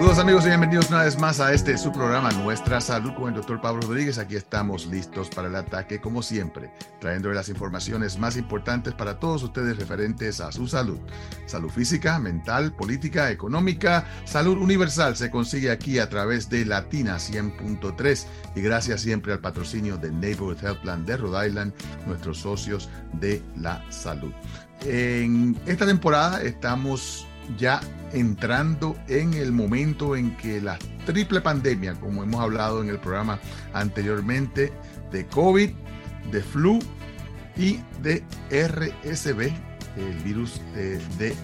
Saludos amigos y bienvenidos una vez más a este su programa Nuestra Salud con el doctor Pablo Rodríguez. Aquí estamos listos para el ataque como siempre, trayendo las informaciones más importantes para todos ustedes referentes a su salud. Salud física, mental, política, económica, salud universal se consigue aquí a través de Latina 100.3 y gracias siempre al patrocinio de Neighborhood Health Plan de Rhode Island, nuestros socios de la salud. En esta temporada estamos ya entrando en el momento en que la triple pandemia, como hemos hablado en el programa anteriormente, de COVID, de flu y de RSV, el virus eh, de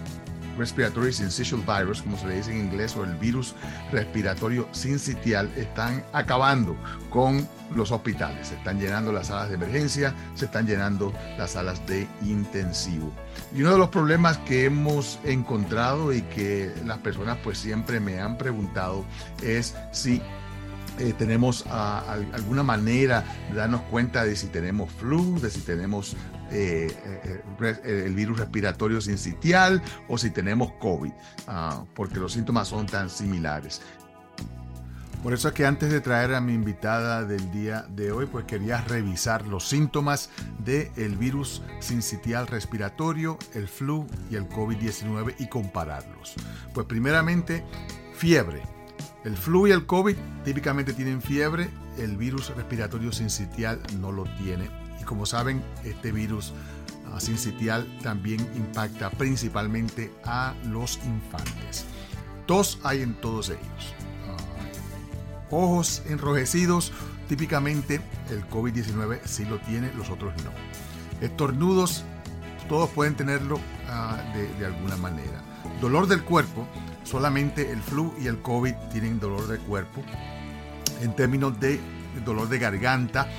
Respiratory Syncytial Virus, como se le dice en inglés, o el virus respiratorio sincitial, están acabando con los hospitales. Se están llenando las salas de emergencia, se están llenando las salas de intensivo. Y uno de los problemas que hemos encontrado y que las personas pues siempre me han preguntado es si eh, tenemos alguna manera de darnos cuenta de si tenemos flu, de si tenemos eh, eh, el virus respiratorio sincitial o si tenemos COVID, ah, porque los síntomas son tan similares. Por eso es que antes de traer a mi invitada del día de hoy, pues quería revisar los síntomas del virus sincitial respiratorio, el flu y el COVID-19 y compararlos. Pues primeramente, fiebre. El flu y el COVID típicamente tienen fiebre, el virus respiratorio sincitial no lo tiene. Como saben, este virus uh, sincitial también impacta principalmente a los infantes. Tos hay en todos ellos. Uh, ojos enrojecidos, típicamente el COVID-19 sí lo tiene, los otros no. Estornudos, todos pueden tenerlo uh, de, de alguna manera. Dolor del cuerpo, Solamente el flu y el COVID tienen dolor de cuerpo. En términos de dolor de garganta,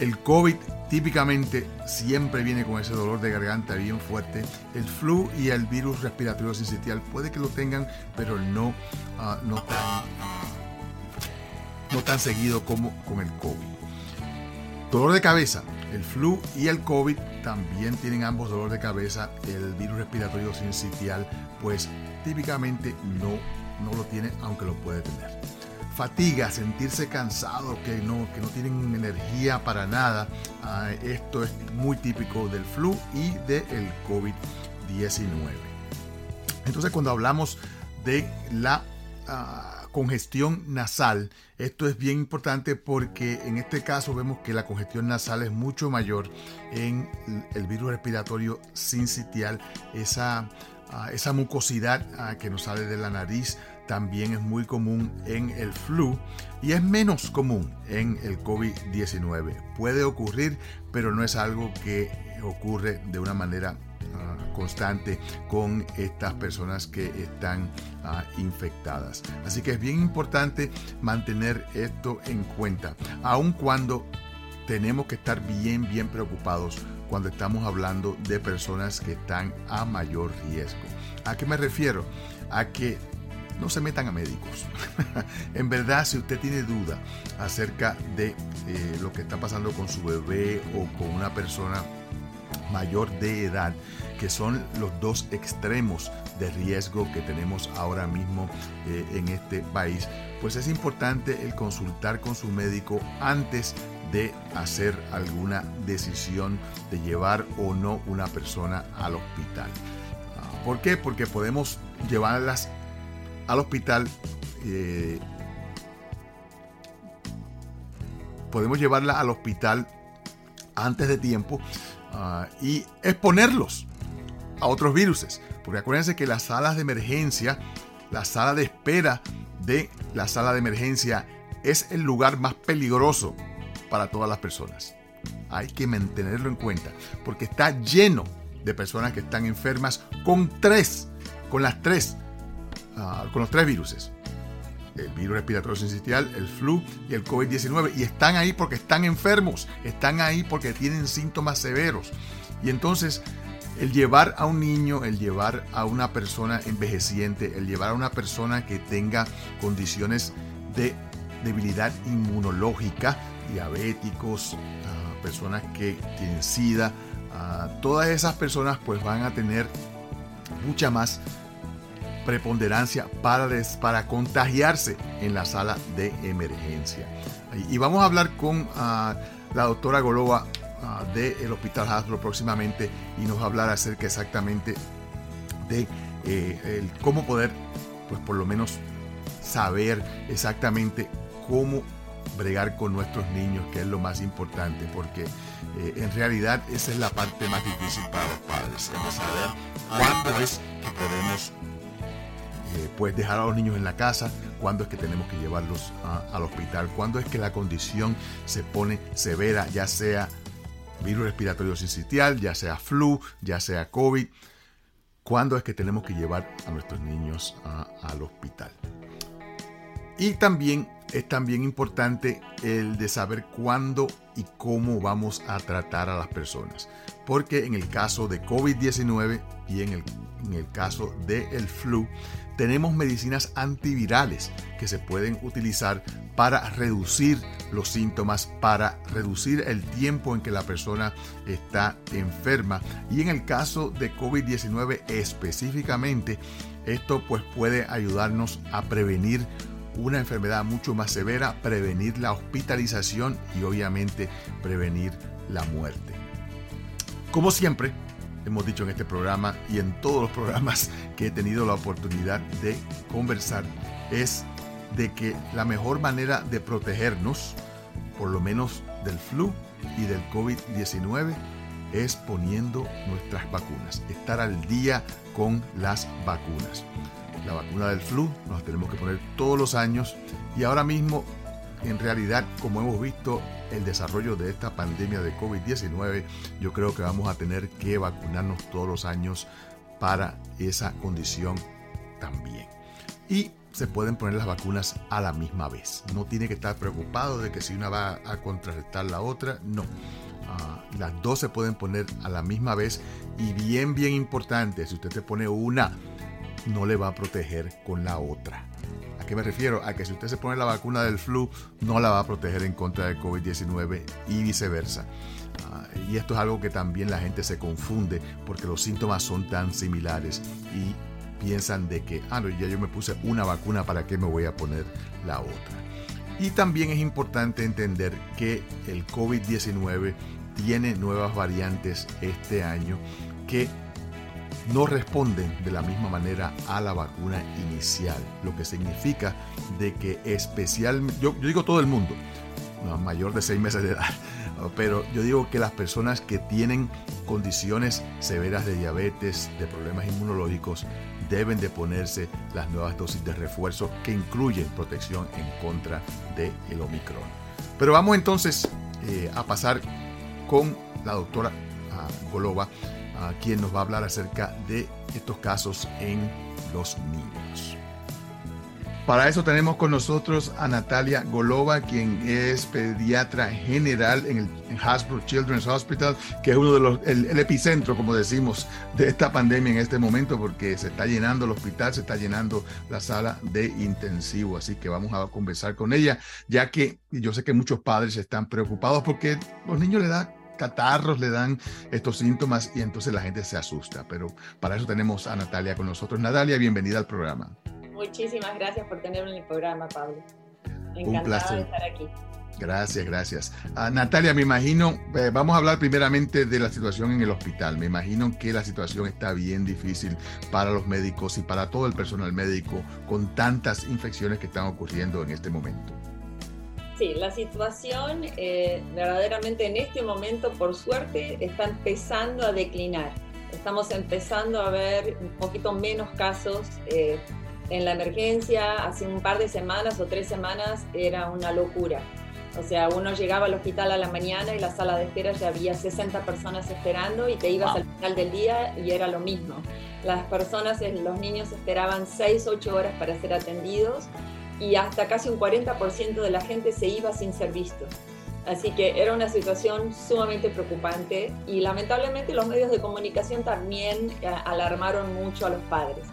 el COVID típicamente siempre viene con ese dolor de garganta bien fuerte. El flu y el virus respiratorio sincitial puede que lo tengan, pero no, ah, no, tan, no tan seguido como con el COVID. Dolor de cabeza. El flu y el COVID también tienen ambos dolor de cabeza. El virus respiratorio sincitial, pues típicamente no, no lo tiene, aunque lo puede tener. Fatiga, sentirse cansado, que no, que no tienen energía para nada. Ah, esto es muy típico del flu y del COVID-19. Entonces cuando hablamos de la ah, congestión nasal, esto es bien importante porque en este caso vemos que la congestión nasal es mucho mayor en el virus respiratorio sincitial, esa esa mucosidad que nos sale de la nariz también es muy común en el flu y es menos común en el COVID-19. Puede ocurrir, pero no es algo que ocurre de una manera ah, constante con estas personas que están ah, infectadas. Así que es bien importante mantener esto en cuenta, aun cuando tenemos que estar bien, bien preocupados cuando estamos hablando de personas que están a mayor riesgo. ¿A qué me refiero? A que no se metan a médicos. en verdad, si usted tiene duda acerca de eh, lo que está pasando con su bebé o con una persona mayor de edad, que son los dos extremos de riesgo que tenemos ahora mismo eh, en este país, pues es importante el consultar con su médico antes de hacer alguna decisión de llevar o no una persona al hospital. Ah, ¿Por qué? Porque podemos llevarlas al hospital. Eh, podemos llevarla al hospital antes de tiempo ah, y exponerlos a otros virus. Porque acuérdense que las salas de emergencia, la sala de espera de la sala de emergencia es el lugar más peligroso para todas las personas. Hay que mantenerlo en cuenta porque está lleno de personas que están enfermas con tres, con las tres, ah, con los tres virus. El virus respiratorio sincitial, el flu y el COVID-19. Y están ahí porque están enfermos, están ahí porque tienen síntomas severos. Y entonces el llevar a un niño, el llevar a una persona envejeciente, el llevar a una persona que tenga condiciones de debilidad inmunológica, diabéticos, personas que tienen SIDA, todas esas personas pues van a tener mucha más preponderancia para, para contagiarse en la sala de emergencia. Y vamos a hablar con ah, la doctora Golova ah, del Hospital Hasbro próximamente y nos va a hablar acerca exactamente de eh, cómo poder, pues por lo menos, saber exactamente cómo bregar con nuestros niños, que es lo más importante, porque eh, en realidad esa es la parte más difícil para los padres, saber cuándo es que podemos eh, pues dejar a los niños en la casa, cuándo es que tenemos que llevarlos al hospital, cuándo es que la condición se pone severa, ya sea virus respiratorio sincitial, ya sea flu, ya sea COVID, cuándo es que tenemos que llevar a nuestros niños al hospital. Y también es también importante el de saber cuándo y cómo vamos a tratar a las personas. Porque en el caso de COVID-19 y en el, en el caso del flu, tenemos medicinas antivirales que se pueden utilizar para reducir los síntomas, para reducir el tiempo en que la persona está enferma. Y en el caso de COVID-19 específicamente, esto pues puede ayudarnos a prevenir una enfermedad mucho más severa, prevenir la hospitalización y obviamente prevenir la muerte. Como siempre, hemos dicho en este programa y en todos los programas que he tenido la oportunidad de conversar, es de que la mejor manera de protegernos, por lo menos del flu y del COVID-19, es poniendo nuestras vacunas, estar al día con las vacunas. La vacuna del flu, nos tenemos que poner todos los años y ahora mismo, en realidad, como hemos visto el desarrollo de esta pandemia de COVID-19, yo creo que vamos a tener que vacunarnos todos los años para esa condición también. Y se pueden poner las vacunas a la misma vez. No tiene que estar preocupado de que si una va a contrarrestar la otra, no. Ah, las dos se pueden poner a la misma vez y bien, bien importante, si usted se pone una no le va a proteger con la otra. ¿A qué me refiero? A que si usted se pone la vacuna del flu, no la va a proteger en contra del COVID-19 y viceversa. Ah, y esto es algo que también la gente se confunde porque los síntomas son tan similares y piensan de que, ah, no, ya yo me puse una vacuna, ¿para qué me voy a poner la otra? Y también es importante entender que el COVID-19 tiene nuevas variantes este año que no responden de la misma manera a la vacuna inicial, lo que significa de que especialmente, yo, digo todo el mundo, mayor de seis meses de edad, pero yo digo que las personas que tienen condiciones severas de diabetes, de problemas inmunológicos, deben de ponerse las nuevas dosis de refuerzo que incluyen protección en contra del el Omicron. Pero vamos entonces eh, a pasar con la doctora ah, Golova quien nos va a hablar acerca de estos casos en los niños. Para eso tenemos con nosotros a Natalia Golova, quien es pediatra general en el Hasbro Children's Hospital, que es uno de los, el, epicentro, como decimos, de esta pandemia en este momento, porque se está llenando el hospital, se está llenando la sala de intensivo. Así que vamos a conversar con ella, ya que yo sé que muchos padres están preocupados porque los niños le dan catarros le dan estos síntomas y entonces la gente se asusta. Pero para eso tenemos a Natalia con nosotros. Natalia, bienvenida al programa. Muchísimas gracias por tenerme en el programa, Pablo. Encantada Un placer. de estar aquí. Gracias, gracias. Ah, Natalia, me imagino, eh, vamos a hablar primeramente de la situación en el hospital. Me imagino que la situación está bien difícil para los médicos y para todo el personal médico con tantas infecciones que están ocurriendo en este momento. Sí, la situación eh, verdaderamente en este momento, por suerte, está empezando a declinar. Estamos empezando a ver un poquito menos casos eh, en la emergencia. Hace un par de semanas o tres semanas era una locura. O sea, uno llegaba al hospital a la mañana y la sala de espera ya había 60 personas esperando y te ibas al final del día y era lo mismo. Las personas, los niños esperaban 6, 8 horas para ser atendidos y hasta casi un 40% de la gente se iba sin ser visto. Así que era una situación sumamente preocupante y lamentablemente los medios de comunicación también eh, alarmaron mucho a los padres.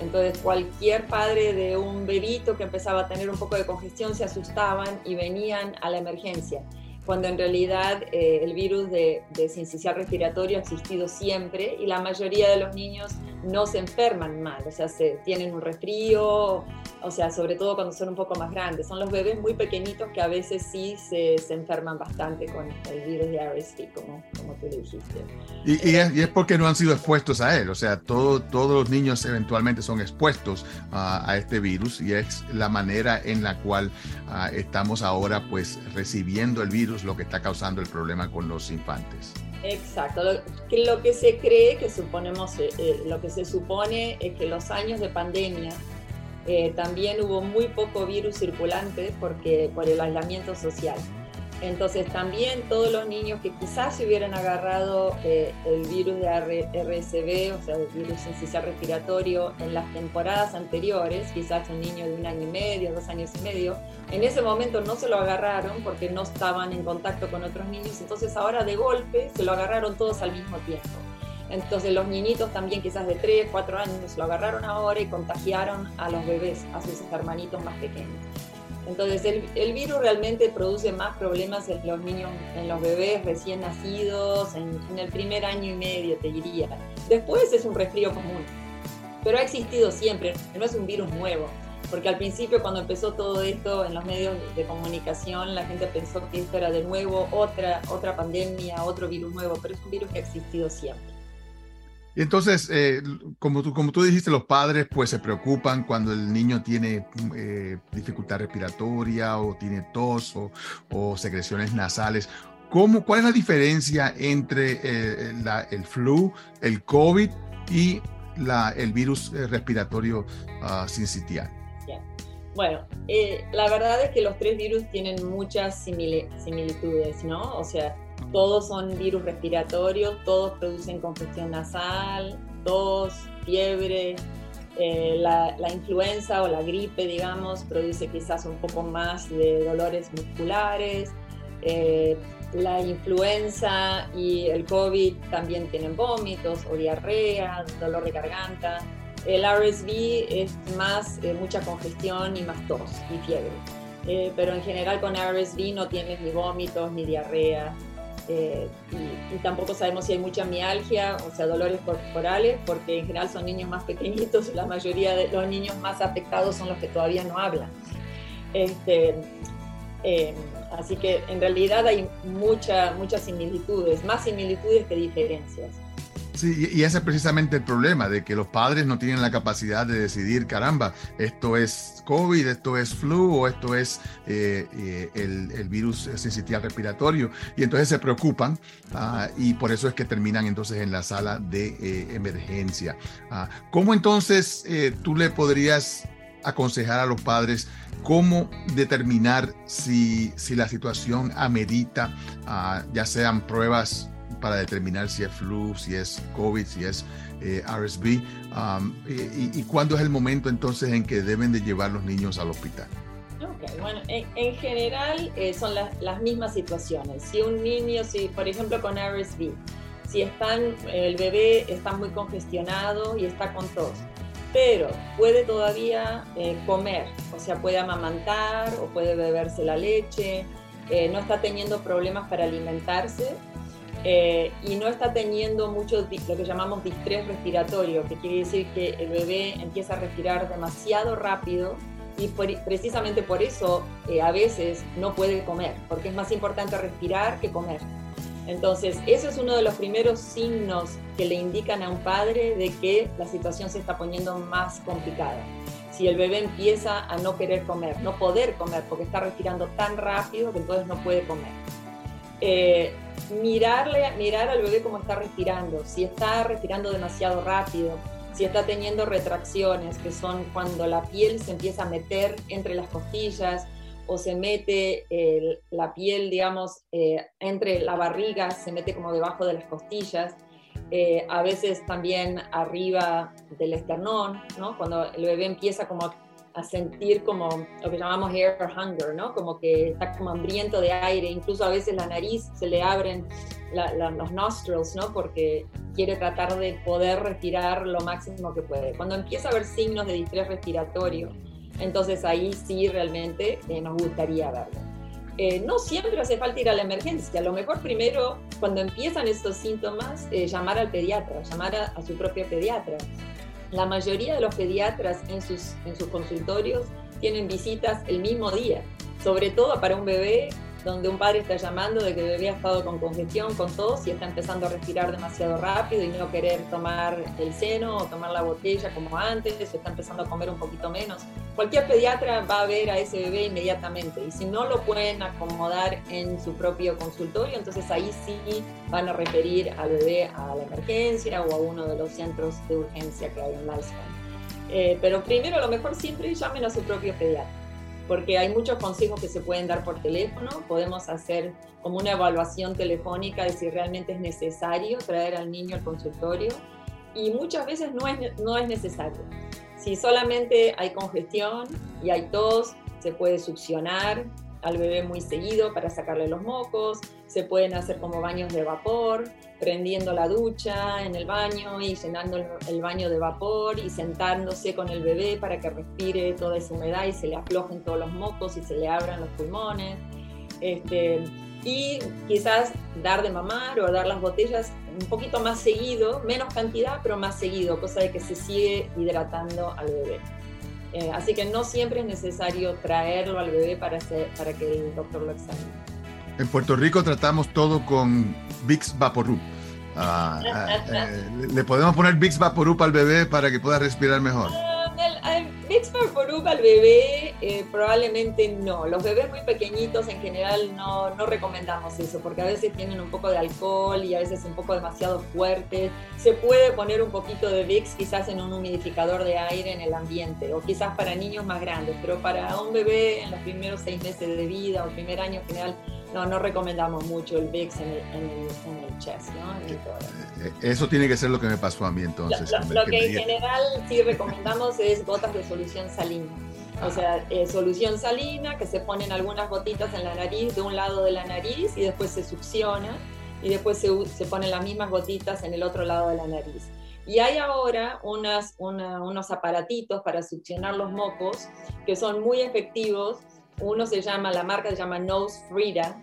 Entonces cualquier padre de un bebito que empezaba a tener un poco de congestión se asustaban y venían a la emergencia, cuando en realidad eh, el virus de, de sincicial respiratorio ha existido siempre y la mayoría de los niños no se enferman mal, o sea, se, tienen un resfrío, o sea, sobre todo cuando son un poco más grandes. Son los bebés muy pequeñitos que a veces sí se, enferman bastante con el virus de RSV, como, como tú dijiste. Y, es, porque no han sido expuestos a él, o sea, todo, todos los niños eventualmente son expuestos a, este virus y es la manera en la cual uh, estamos ahora pues recibiendo el virus, lo que está causando el problema con los infantes. Exacto. Lo que, lo que se cree, que suponemos, eh, eh, lo que se supone es que los años de pandemia eh, también hubo muy poco virus circulante porque, por el aislamiento social. Entonces también todos los niños que quizás se hubieran agarrado eh, el virus de RSV, o sea, el virus sincicial respiratorio, en las temporadas anteriores, quizás un niño de un año y medio, dos años y medio, en ese momento no se lo agarraron porque no estaban en contacto con otros niños, entonces ahora de golpe se lo agarraron todos al mismo tiempo. Entonces los niñitos también quizás de 3, 4 años lo agarraron ahora y contagiaron a los bebés, a sus hermanitos más pequeños. Entonces el, el, virus realmente produce más problemas en los niños, en los bebés recién nacidos, en, el primer año y medio, te diría. Después es un resfrío común, pero ha existido siempre, no es un virus nuevo. Porque al principio cuando empezó todo esto en los medios de comunicación, la gente pensó que esto era de nuevo otra, otra pandemia, otro virus nuevo, pero es un virus que ha existido siempre. Y entonces, eh, como, tú, como tú dijiste, los padres pues se preocupan cuando el niño tiene eh, dificultad respiratoria o tiene tos o, o secreciones nasales. ¿Cómo, ¿Cuál es la diferencia entre eh, la, el flu, el COVID y la, el virus respiratorio uh, sincitial? Bueno, la verdad es que los tres virus tienen muchas similitudes, ¿no? O sea, todos son virus respiratorios, todos producen congestión nasal, tos, fiebre. Eh, la, influenza o la gripe, digamos, produce quizás un poco más de dolores musculares. Eh, la influenza y el COVID también tienen vómitos o diarrea, dolor de garganta. El RSV es más eh, mucha congestión y más tos y fiebre. Eh, pero en general con RSV no tienes ni vómitos ni diarrea. Eh, y, tampoco sabemos si hay mucha mialgia, o sea, dolores corporales, porque en general son niños más pequeñitos la mayoría de los niños más afectados son los que todavía no hablan. Este, eh, así que en realidad hay mucha, muchas similitudes, más similitudes que diferencias. Sí, y ese es precisamente el problema, de que los padres no tienen la capacidad de decidir, caramba, esto es COVID, esto es flu o esto es eh, eh, el, virus sensitivo respiratorio. Y entonces se preocupan uh, y por eso es que terminan entonces en la sala de eh, emergencia. Uh, ¿Cómo entonces tú le podrías aconsejar a los padres cómo determinar si, si la situación amerita, uh, ya sean pruebas para determinar si es flu, si es COVID, si es eh, RSV, um, y, y, cuándo es el momento entonces en que deben de llevar los niños al hospital. Okay, bueno, en, en general eh, son las, las, mismas situaciones. Si un niño, si por ejemplo con RSV, si están, el bebé está muy congestionado y está con tos, pero puede todavía eh, comer, o sea, puede amamantar o puede beberse la leche, eh, no está teniendo problemas para alimentarse, eh, y no está teniendo mucho lo que llamamos distrés respiratorio, que quiere decir que el bebé empieza a respirar demasiado rápido y por, precisamente por eso eh, a veces no puede comer, porque es más importante respirar que comer. Entonces, eso es uno de los primeros signos que le indican a un padre de que la situación se está poniendo más complicada. Si el bebé empieza a no querer comer, no poder comer, porque está respirando tan rápido que entonces no puede comer. Eh, mirarle, mirar al bebé cómo está respirando, si está respirando demasiado rápido, si está teniendo retracciones, que son cuando la piel se empieza a meter entre las costillas o se mete eh, la piel, digamos, eh, entre la barriga, se mete como debajo de las costillas, eh, a veces también arriba del esternón, cuando el bebé empieza como a a sentir como lo que llamamos air hunger, ¿no? Como que está como hambriento de aire, incluso a veces la nariz se le abren la, la, los nostrils, ¿no? Porque quiere tratar de poder respirar lo máximo que puede. Cuando empieza a haber signos de distrés respiratorio, entonces ahí sí realmente eh, nos gustaría verlo. Eh, no siempre hace falta ir a la emergencia, a lo mejor primero, cuando empiezan estos síntomas, eh, llamar al pediatra, llamar a, a su propio pediatra la mayoría de los pediatras en sus, en sus consultorios tienen visitas el mismo día, sobre todo para un bebé donde un padre está llamando de que el bebé ha estado con congestión, con tos y está empezando a respirar demasiado rápido y no querer tomar el seno o tomar la botella como antes, o está empezando a comer un poquito menos. Cualquier pediatra va a ver a ese bebé inmediatamente y si no lo pueden acomodar en su propio consultorio, entonces ahí sí van a referir al bebé a la emergencia o a uno de los centros de urgencia que hay en Lifespan. Eh, pero primero, lo mejor siempre llamen a su propio pediatra porque hay muchos consejos que se pueden dar por teléfono, podemos hacer como una evaluación telefónica de si realmente es necesario traer al niño al consultorio. Y muchas veces no es, no es necesario. Si solamente hay congestión y hay tos, se puede succionar al bebé muy seguido para sacarle los mocos, se pueden hacer como baños de vapor, prendiendo la ducha en el baño y llenando el, baño de vapor y sentándose con el bebé para que respire toda esa humedad y se le aflojen todos los mocos y se le abran los pulmones. Este, y quizás dar de mamar o dar las botellas un poquito más seguido, menos cantidad, pero más seguido, cosa de que se sigue hidratando al bebé. Eh, así que no siempre es necesario traerlo al bebé para, para que el doctor lo examine. En Puerto Rico tratamos todo con Vicks Vaporub. Ah, ah, eh, ¿Le podemos poner Vicks Vaporub al bebé para que pueda respirar mejor? Vicks Vaporub al bebé eh, probablemente no. Los bebés muy pequeñitos en general no, no, recomendamos eso porque a veces tienen un poco de alcohol y a veces un poco demasiado fuerte. Se puede poner un poquito de Vicks quizás en un humidificador de aire en el ambiente o quizás para niños más grandes, pero para un bebé en los primeros seis meses de vida o primer año en general no, no recomendamos mucho el VIX en el, en chest, ¿no? Eh, eh, eso tiene que ser lo que me pasó a mí entonces. Lo, que, en general sí recomendamos es gotas de solución salina. O sea, eh, solución salina que se ponen algunas gotitas en la nariz, de un lado de la nariz y después se succiona y después se, se ponen las mismas gotitas en el otro lado de la nariz. Y hay ahora unas, unos aparatitos para succionar los mocos que son muy efectivos uno se llama, la marca se llama Nose Frida,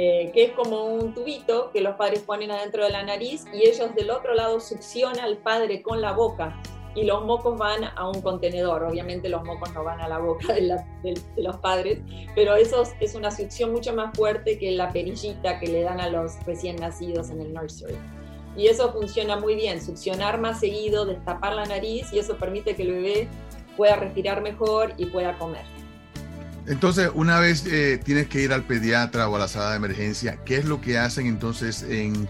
eh, que es como un tubito que los padres ponen adentro de la nariz y ellos del otro lado succionan al padre con la boca y los mocos van a un contenedor. Obviamente los mocos no van a la boca de, los padres, pero eso es una succión mucho más fuerte que la perillita que le dan a los recién nacidos en el nursery. Y eso funciona muy bien, succionar más seguido, destapar la nariz y eso permite que el bebé pueda respirar mejor y pueda comer. Entonces, una vez eh, tienes que ir al pediatra o a la sala de emergencia, ¿qué es lo que hacen entonces en,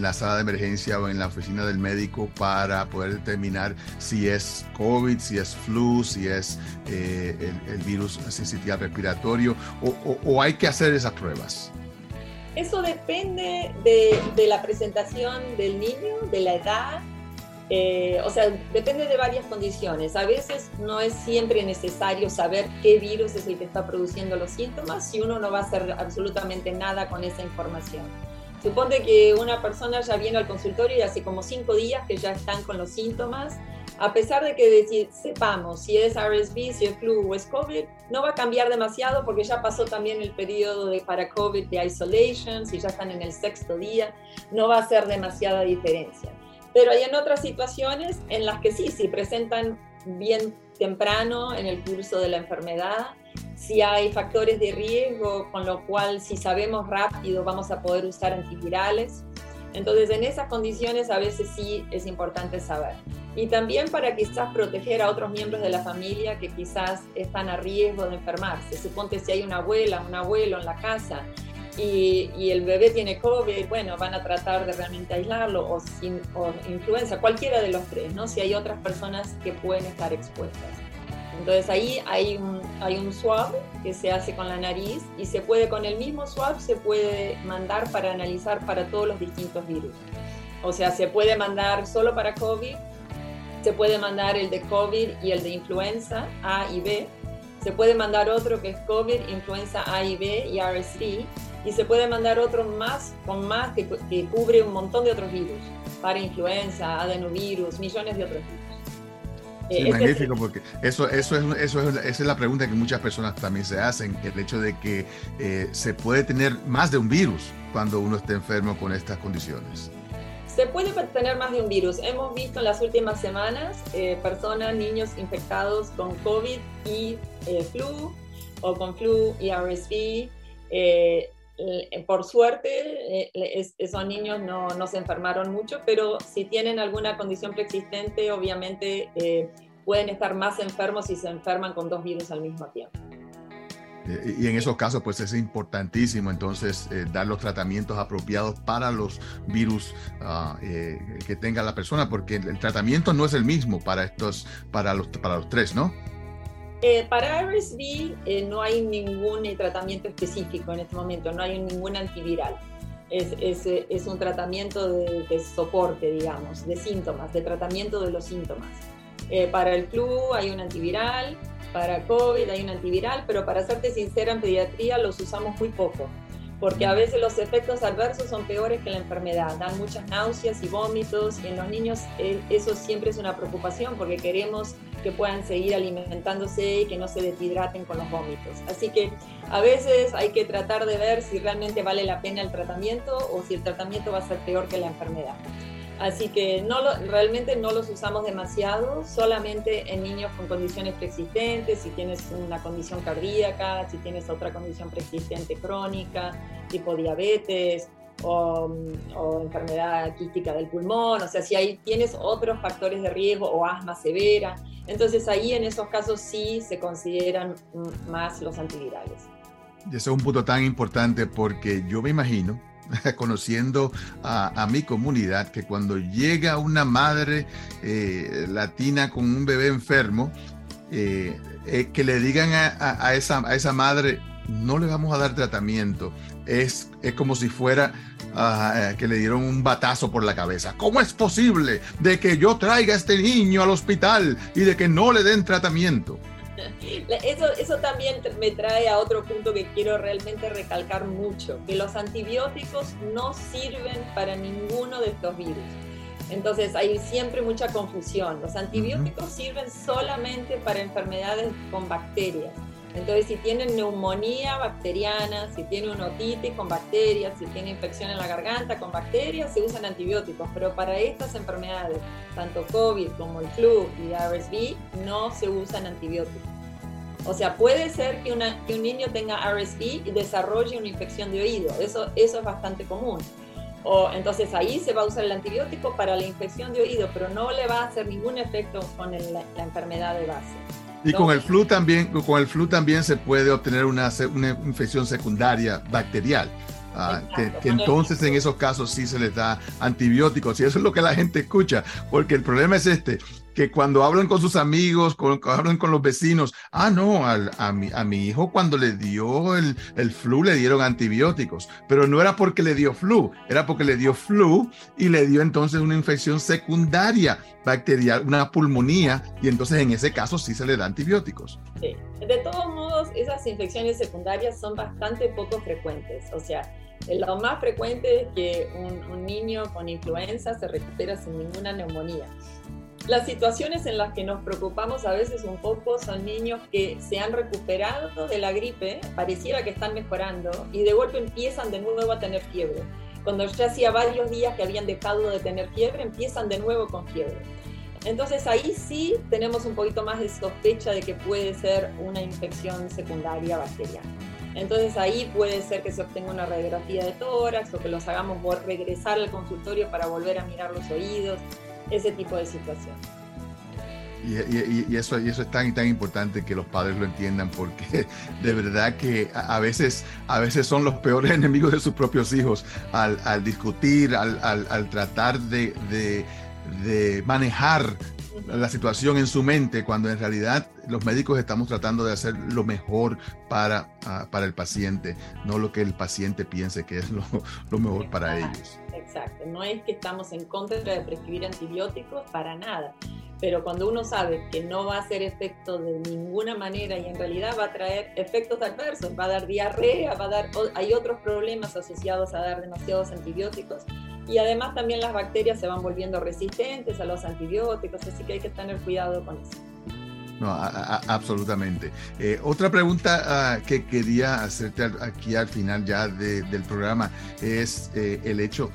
la sala de emergencia o en la oficina del médico para poder determinar si es COVID, si es flu, si es eh, el, virus sensitivo respiratorio o, hay que hacer esas pruebas? Eso depende de, de la presentación del niño, de la edad, eh, o sea, depende de varias condiciones. A veces no es siempre necesario saber qué virus es el que está produciendo los síntomas si uno no va a hacer absolutamente nada con esa información. Supone que una persona ya viene al consultorio y hace como cinco días que ya están con los síntomas. A pesar de que sepamos si es RSV, si es flu o es COVID, no va a cambiar demasiado porque ya pasó también el periodo de, para COVID de isolation, si ya están en el sexto día, no va a hacer demasiada diferencia. Pero hay en otras situaciones en las que sí, si presentan bien temprano en el curso de la enfermedad, si hay factores de riesgo, con lo cual si sabemos rápido vamos a poder usar antivirales. Entonces en esas condiciones a veces sí es importante saber. Y también para quizás proteger a otros miembros de la familia que quizás están a riesgo de enfermarse. Suponte si hay una abuela, un abuelo en la casa y, el bebé tiene COVID, bueno, van a tratar de realmente aislarlo o, sin, o influenza, cualquiera de los tres, ¿no? Si hay otras personas que pueden estar expuestas. Entonces ahí hay un, hay un swab que se hace con la nariz y se puede, con el mismo swab, se puede mandar para analizar para todos los distintos virus. O sea, se puede mandar solo para COVID, se puede mandar el de COVID y el de influenza A y B, se puede mandar otro que es COVID, influenza A y B y RSV, y se puede mandar otro más con más que, cubre un montón de otros virus, para influenza, adenovirus, millones de otros virus. Sí, este magnífico, porque eso, eso, es, eso es, esa es la pregunta que muchas personas también se hacen, el hecho de que eh, se puede tener más de un virus cuando uno está enfermo con estas condiciones. Se puede tener más de un virus. Hemos visto en las últimas semanas eh, personas, niños infectados con COVID y eh, flu o con flu y RSV. Eh, por suerte, esos niños no, se enfermaron mucho, pero si tienen alguna condición preexistente, obviamente pueden estar más enfermos si se enferman con dos virus al mismo tiempo. Y en esos casos, pues es importantísimo entonces eh, dar los tratamientos apropiados para los virus ah, eh, que tenga la persona, porque el, tratamiento no es el mismo para estos, para los, para los tres, ¿no? Eh, para RSV no hay ningún tratamiento específico en este momento, no hay ningún antiviral. Es, es, es un tratamiento de, de, soporte, digamos, de síntomas, de tratamiento de los síntomas. para el flu hay un antiviral, para COVID hay un antiviral, pero para serte sincera, en pediatría los usamos muy poco, porque a veces los efectos adversos son peores que la enfermedad, dan muchas náuseas y vómitos, y en los niños eh, eso siempre es una preocupación, porque queremos que puedan seguir alimentándose y que no se deshidraten con los vómitos. Así que a veces hay que tratar de ver si realmente vale la pena el tratamiento o si el tratamiento va a ser peor que la enfermedad. Así que no realmente no los usamos demasiado, solamente en niños con condiciones preexistentes, si tienes una condición cardíaca, si tienes otra condición preexistente crónica, tipo diabetes o, enfermedad quística del pulmón, o sea, si ahí tienes otros factores de riesgo o asma severa, entonces ahí en esos casos sí se consideran más los antivirales. Y ese es un punto tan importante porque yo me imagino conociendo a, mi comunidad, que cuando llega una madre eh, latina con un bebé enfermo, eh, eh, que le digan a, esa, a esa madre, no le vamos a dar tratamiento. Es, es como si fuera ah, que le dieron un batazo por la cabeza. ¿Cómo es posible de que yo traiga a este niño al hospital y de que no le den tratamiento? Eso, eso también me trae a otro punto que quiero realmente recalcar mucho, que los antibióticos no sirven para ninguno de estos virus. Entonces hay siempre mucha confusión. Los antibióticos sirven solamente para enfermedades con bacterias. Entonces, si tienen neumonía bacteriana, si tiene una otitis con bacterias, si tiene infección en la garganta con bacterias, se usan antibióticos. Pero para estas enfermedades, tanto COVID como el flu y RSV, no se usan antibióticos. O sea, puede ser que, un niño tenga RSV y desarrolle una infección de oído. Eso, eso es bastante común. O, entonces ahí se va a usar el antibiótico para la infección de oído, pero no le va a hacer ningún efecto con la enfermedad de base. Y con el flu también, con el flu también se puede obtener una, una infección secundaria bacterial. Ah, que, entonces en esos casos sí se les da antibióticos y eso es lo que la gente escucha, porque el problema es este, que cuando hablan con sus amigos, cuando hablan con los vecinos, ah, no, a, mi, a mi hijo cuando le dio el, el, flu le dieron antibióticos, pero no era porque le dio flu, era porque le dio flu y le dio entonces una infección secundaria bacterial, una pulmonía, y entonces en ese caso sí se le da antibióticos. Sí. De todos modos, esas infecciones secundarias son bastante poco frecuentes, o sea, lo más frecuente es que un, niño con influenza se recupera sin ninguna neumonía. Las situaciones en las que nos preocupamos a veces un poco son niños que se han recuperado de la gripe, pareciera que están mejorando, y de golpe empiezan de nuevo a tener fiebre. Cuando ya hacía varios días que habían dejado de tener fiebre, empiezan de nuevo con fiebre. Entonces ahí sí tenemos un poquito más de sospecha de que puede ser una infección secundaria bacteriana. Entonces ahí puede ser que se obtenga una radiografía de tórax o que los hagamos regresar al consultorio para volver a mirar los oídos, ese tipo de situación. Y, eso, y eso es tan, tan importante que los padres lo entiendan porque de verdad que a, veces, a veces son los peores enemigos de sus propios hijos al, discutir, al, al, tratar de, de, de manejar la situación en su mente cuando en realidad los médicos estamos tratando de hacer lo mejor para, ah, para el paciente, no lo que el paciente piense que es lo, lo mejor para ellos. Exacto, no es que estamos en contra de prescribir antibióticos para nada, pero cuando uno sabe que no va a hacer efecto de ninguna manera y en realidad va a traer efectos adversos, va a dar diarrea, va a dar, hay otros problemas asociados a dar demasiados antibióticos, y además también las bacterias se van volviendo resistentes a los antibióticos, así que hay que tener cuidado con eso. No, absolutamente. Eh, otra pregunta ah, que quería hacerte aquí al final ya del programa es eh, el hecho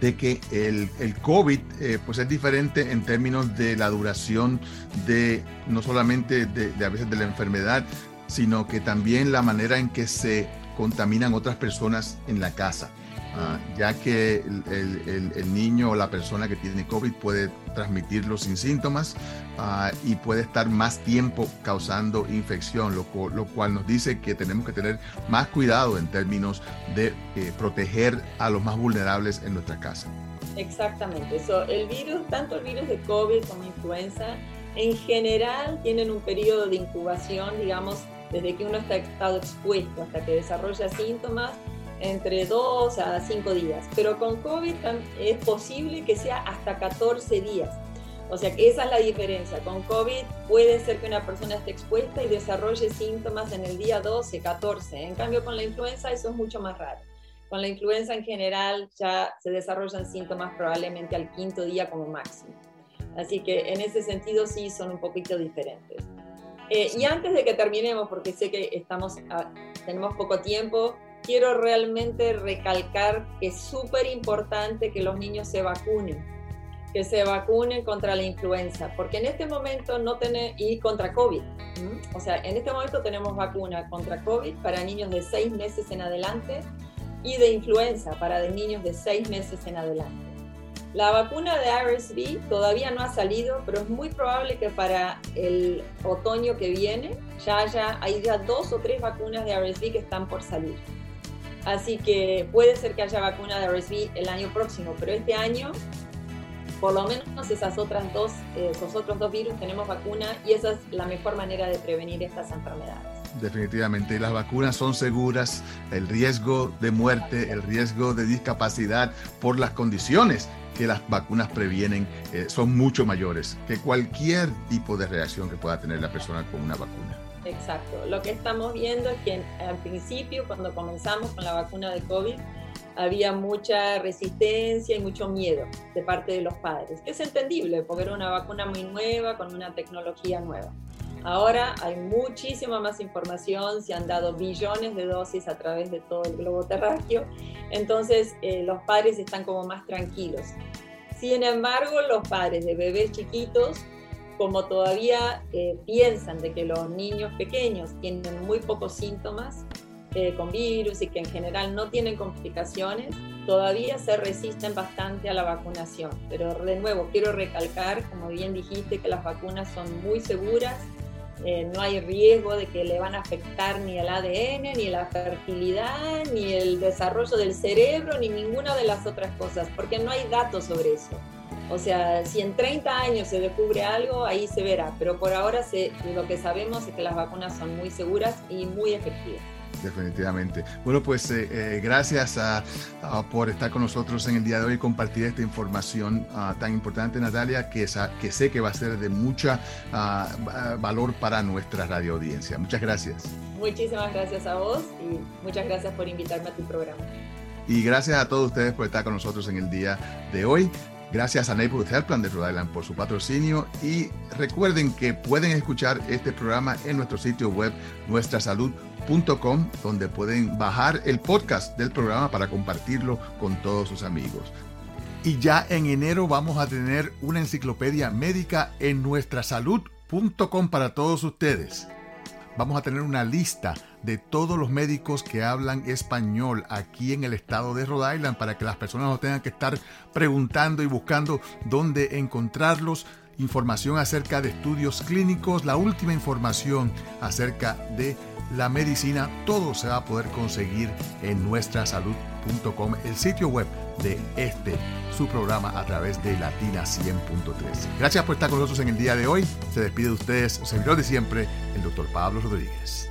de que el, el COVID eh, pues es diferente en términos de la duración de no solamente de, a veces de la enfermedad, sino que también la manera en que se contaminan otras personas en la casa. Ah, ya que el, niño o la persona que tiene COVID puede transmitirlo sin síntomas ah, y puede estar más tiempo causando infección, lo, cual nos dice que tenemos que tener más cuidado en términos de eh, proteger a los más vulnerables en nuestra casa. Exactamente, eso, el virus, tanto el virus de COVID como influenza, en general tienen un periodo de incubación, digamos, desde que uno está estado expuesto hasta que desarrolla síntomas entre 2 a 5 días, pero con COVID es posible que sea hasta 14 días. O sea que esa es la diferencia. Con COVID puede ser que una persona esté expuesta y desarrolle síntomas en el día 12, 14. En cambio, con la influenza eso es mucho más raro. Con la influenza en general ya se desarrollan síntomas probablemente al quinto día como máximo. Así que en ese sentido sí son un poquito diferentes. Eh, y antes de que terminemos, porque sé que estamos tenemos poco tiempo, quiero realmente recalcar que es súper importante que los niños se vacunen, que se vacunen contra la influenza, porque en este momento no tenemos, y contra COVID, o sea, en este momento tenemos vacuna contra COVID para niños de seis meses en adelante y de influenza para de niños de seis meses en adelante. La vacuna de RSV todavía no ha salido, pero es muy probable que para el otoño que viene ya haya hay ya dos o tres vacunas de RSV que están por salir. Así que puede ser que haya vacuna de RSV el año próximo, pero este año, por lo menos esas otras dos, esos otros dos virus tenemos vacuna y esa es la mejor manera de prevenir estas enfermedades. Definitivamente, las vacunas son seguras, el riesgo de muerte, el riesgo de discapacidad por las condiciones que las vacunas previenen eh, son mucho mayores que cualquier tipo de reacción que pueda tener la persona con una vacuna. Exacto. Lo que estamos viendo es que al principio, cuando comenzamos con la vacuna de COVID, había mucha resistencia y mucho miedo de parte de los padres, es entendible porque era una vacuna muy nueva, con una tecnología nueva. Ahora hay muchísima más información, se han dado billones de dosis a través de todo el globo terráqueo, entonces eh, los padres están como más tranquilos. Sin embargo, los padres de bebés chiquitos como todavía eh, piensan de que los niños pequeños tienen muy pocos síntomas eh, con virus y que en general no tienen complicaciones, todavía se resisten bastante a la vacunación. Pero de nuevo, quiero recalcar, como bien dijiste, que las vacunas son muy seguras, eh, no hay riesgo de que le van a afectar ni el ADN, ni la fertilidad, ni el desarrollo del cerebro, ni ninguna de las otras cosas, porque no hay datos sobre eso. O sea, si en 30 años se descubre algo, ahí se verá, pero por ahora lo que sabemos es que las vacunas son muy seguras y muy efectivas. Definitivamente. Bueno, pues eh, eh, gracias por estar con nosotros en el día de hoy y compartir esta información ah, tan importante, Natalia, que, que sé que va a ser de mucha ah, valor para nuestra radio audiencia. Muchas gracias. Muchísimas gracias a vos y muchas gracias por invitarme a tu programa. Y gracias a todos ustedes por estar con nosotros en el día de hoy. Gracias a Neighborhood Helpline de Rhode Island por su patrocinio y recuerden que pueden escuchar este programa en nuestro sitio web nuestrasalud.com donde pueden bajar el podcast del programa para compartirlo con todos sus amigos. Y ya en enero vamos a tener una enciclopedia médica en nuestrasalud.com para todos ustedes vamos a tener una lista de todos los médicos que hablan español aquí en el estado de Rhode Island para que las personas no tengan que estar preguntando y buscando dónde encontrarlos. Información acerca de estudios clínicos, la última información acerca de la medicina, todo se va a poder conseguir en nuestra salud.com, el sitio web de este, su programa a través de Latina 100.3. Gracias por estar con nosotros en el día de hoy. Se despide de ustedes, servidor de siempre, el doctor Pablo Rodríguez.